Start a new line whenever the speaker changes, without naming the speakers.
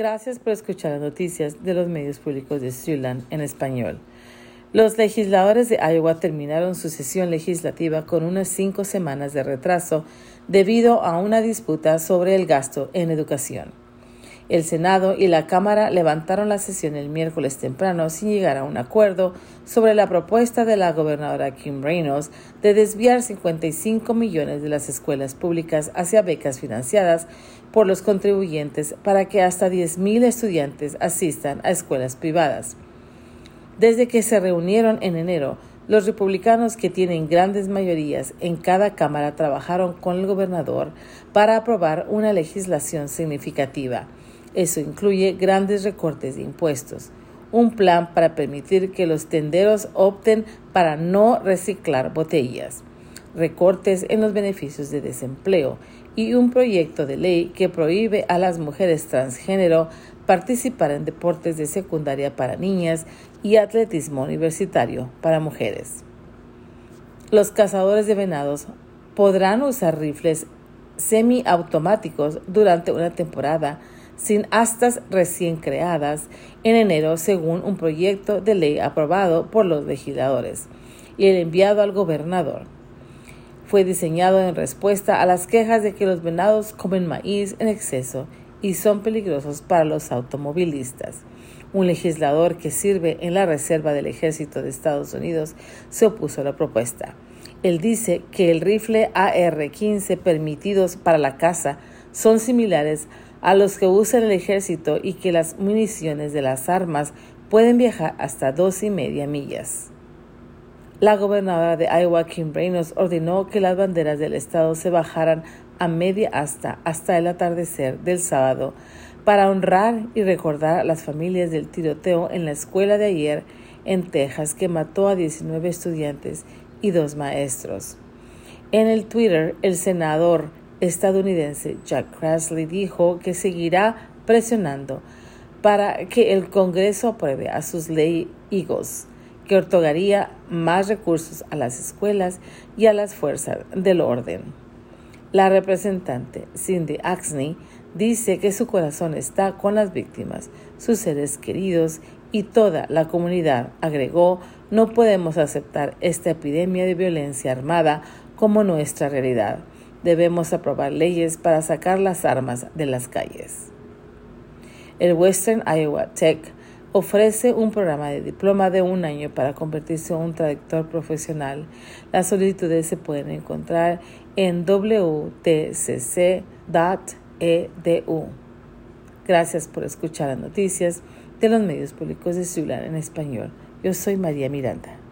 Gracias por escuchar las noticias de los medios públicos de Siouxland en español. Los legisladores de Iowa terminaron su sesión legislativa con unas cinco semanas de retraso debido a una disputa sobre el gasto en educación. El Senado y la Cámara levantaron la sesión el miércoles temprano sin llegar a un acuerdo sobre la propuesta de la gobernadora Kim Reynolds de desviar 55 millones de las escuelas públicas hacia becas financiadas por los contribuyentes para que hasta 10.000 estudiantes asistan a escuelas privadas. Desde que se reunieron en enero, los republicanos que tienen grandes mayorías en cada Cámara trabajaron con el gobernador para aprobar una legislación significativa eso incluye grandes recortes de impuestos, un plan para permitir que los tenderos opten para no reciclar botellas, recortes en los beneficios de desempleo. Y un proyecto de ley que prohíbe a las mujeres transgénero participar en deportes de secundaria para niñas y atletismo universitario para mujeres. Los cazadores de venados podrán usar rifles semiautomáticos durante una temporada sin astas recién creadas en enero según un proyecto de ley aprobado por los legisladores y el enviado al gobernador. Fue diseñado en respuesta a las quejas de que los venados comen maíz en exceso y son peligrosos para los automovilistas. Un legislador que sirve en la Reserva del Ejército de Estados Unidos se opuso a la propuesta. Él dice que el rifle AR-15 permitidos para la caza son similares a los que usan el ejército y que las municiones de las armas pueden viajar hasta dos y media millas. La gobernadora de Iowa, Kim Reynolds, ordenó que las banderas del estado se bajaran a media asta hasta el atardecer del sábado para honrar y recordar a las familias del tiroteo en la escuela de ayer en Texas que mató a 19 estudiantes y dos maestros. En el Twitter, el senador estadounidense Jack Crassley dijo que seguirá presionando para que el Congreso apruebe a sus leyes que otorgaría más recursos a las escuelas y a las fuerzas del orden. La representante Cindy Axney dice que su corazón está con las víctimas, sus seres queridos y toda la comunidad. Agregó, no podemos aceptar esta epidemia de violencia armada como nuestra realidad. Debemos aprobar leyes para sacar las armas de las calles. El Western Iowa Tech ofrece un programa de diploma de un año para convertirse en un traductor profesional. Las solicitudes se pueden encontrar en wtcc.edu. Gracias por escuchar las noticias de los medios públicos de Ciudad en español. Yo soy María Miranda.